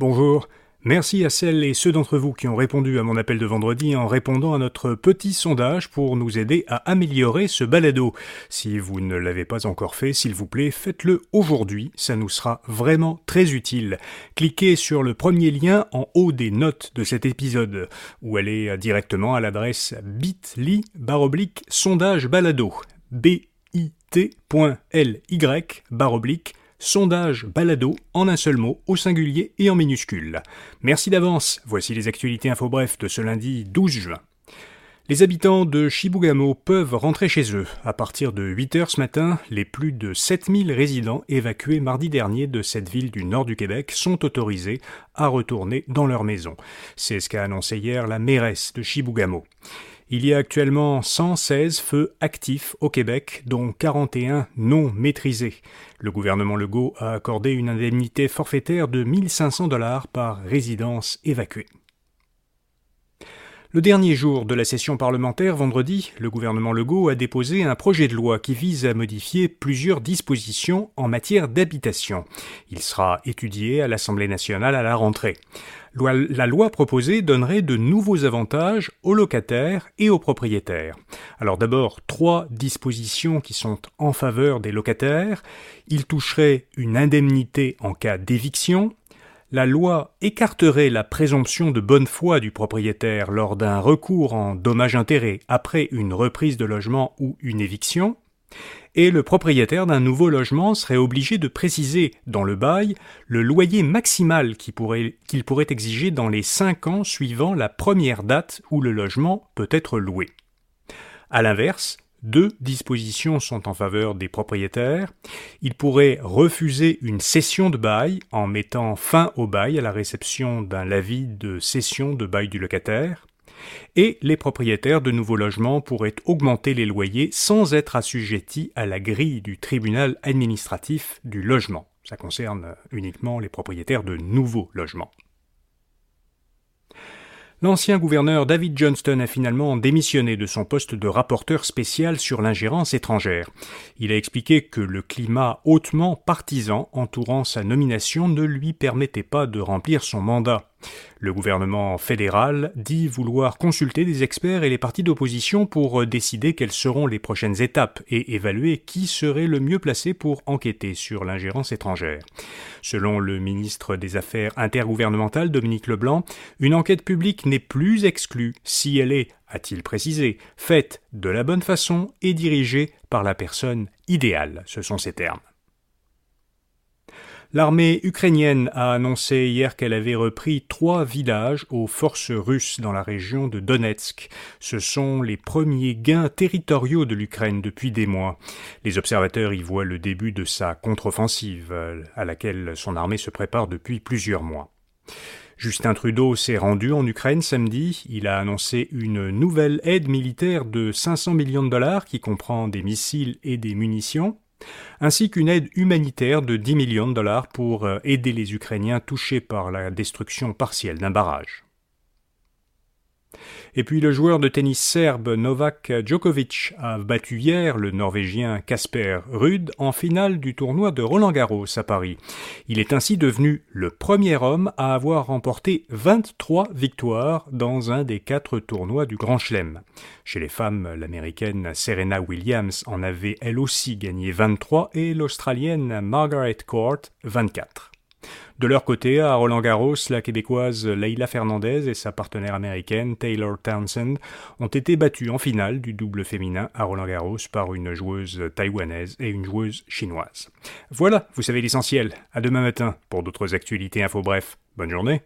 Bonjour. Merci à celles et ceux d'entre vous qui ont répondu à mon appel de vendredi en répondant à notre petit sondage pour nous aider à améliorer ce balado. Si vous ne l'avez pas encore fait, s'il vous plaît, faites-le aujourd'hui, ça nous sera vraiment très utile. Cliquez sur le premier lien en haut des notes de cet épisode, ou allez directement à l'adresse bit.ly sondage balado. bit.ly baroblique sondage balado en un seul mot, au singulier et en minuscule. Merci d'avance, voici les actualités info bref de ce lundi 12 juin. Les habitants de Shibugamo peuvent rentrer chez eux. À partir de 8 heures ce matin, les plus de 7000 résidents évacués mardi dernier de cette ville du nord du Québec sont autorisés à retourner dans leur maison. C'est ce qu'a annoncé hier la mairesse de Shibugamo. Il y a actuellement 116 feux actifs au Québec, dont 41 non maîtrisés. Le gouvernement Legault a accordé une indemnité forfaitaire de 1500 dollars par résidence évacuée. Le dernier jour de la session parlementaire, vendredi, le gouvernement Legault a déposé un projet de loi qui vise à modifier plusieurs dispositions en matière d'habitation. Il sera étudié à l'Assemblée nationale à la rentrée. La loi proposée donnerait de nouveaux avantages aux locataires et aux propriétaires. Alors d'abord, trois dispositions qui sont en faveur des locataires. Il toucherait une indemnité en cas d'éviction, la loi écarterait la présomption de bonne foi du propriétaire lors d'un recours en dommages-intérêts après une reprise de logement ou une éviction, et le propriétaire d'un nouveau logement serait obligé de préciser dans le bail le loyer maximal qu'il pourrait, qu'il pourrait exiger dans les cinq ans suivant la première date où le logement peut être loué. À l'inverse, deux dispositions sont en faveur des propriétaires. Ils pourraient refuser une cession de bail en mettant fin au bail à la réception d'un avis de cession de bail du locataire. Et les propriétaires de nouveaux logements pourraient augmenter les loyers sans être assujettis à la grille du tribunal administratif du logement. Ça concerne uniquement les propriétaires de nouveaux logements. L'ancien gouverneur David Johnston a finalement démissionné de son poste de rapporteur spécial sur l'ingérence étrangère. Il a expliqué que le climat hautement partisan entourant sa nomination ne lui permettait pas de remplir son mandat. Le gouvernement fédéral dit vouloir consulter des experts et les partis d'opposition pour décider quelles seront les prochaines étapes et évaluer qui serait le mieux placé pour enquêter sur l'ingérence étrangère. Selon le ministre des Affaires intergouvernementales Dominique Leblanc, une enquête publique n'est plus exclue si elle est, a-t-il précisé, faite de la bonne façon et dirigée par la personne idéale. Ce sont ses termes. L'armée ukrainienne a annoncé hier qu'elle avait repris trois villages aux forces russes dans la région de Donetsk. Ce sont les premiers gains territoriaux de l'Ukraine depuis des mois. Les observateurs y voient le début de sa contre-offensive, à laquelle son armée se prépare depuis plusieurs mois. Justin Trudeau s'est rendu en Ukraine samedi. Il a annoncé une nouvelle aide militaire de 500 millions de dollars qui comprend des missiles et des munitions ainsi qu'une aide humanitaire de 10 millions de dollars pour euh, aider les Ukrainiens touchés par la destruction partielle d'un barrage. Et puis le joueur de tennis serbe Novak Djokovic a battu hier le Norvégien Casper Ruud en finale du tournoi de Roland Garros à Paris. Il est ainsi devenu le premier homme à avoir remporté 23 victoires dans un des quatre tournois du Grand Chelem. Chez les femmes, l'américaine Serena Williams en avait elle aussi gagné 23 et l'australienne Margaret Court 24. De leur côté, à Roland Garros, la québécoise Leila Fernandez et sa partenaire américaine Taylor Townsend ont été battues en finale du double féminin à Roland Garros par une joueuse taïwanaise et une joueuse chinoise. Voilà, vous savez l'essentiel. À demain matin pour d'autres actualités info bref. Bonne journée.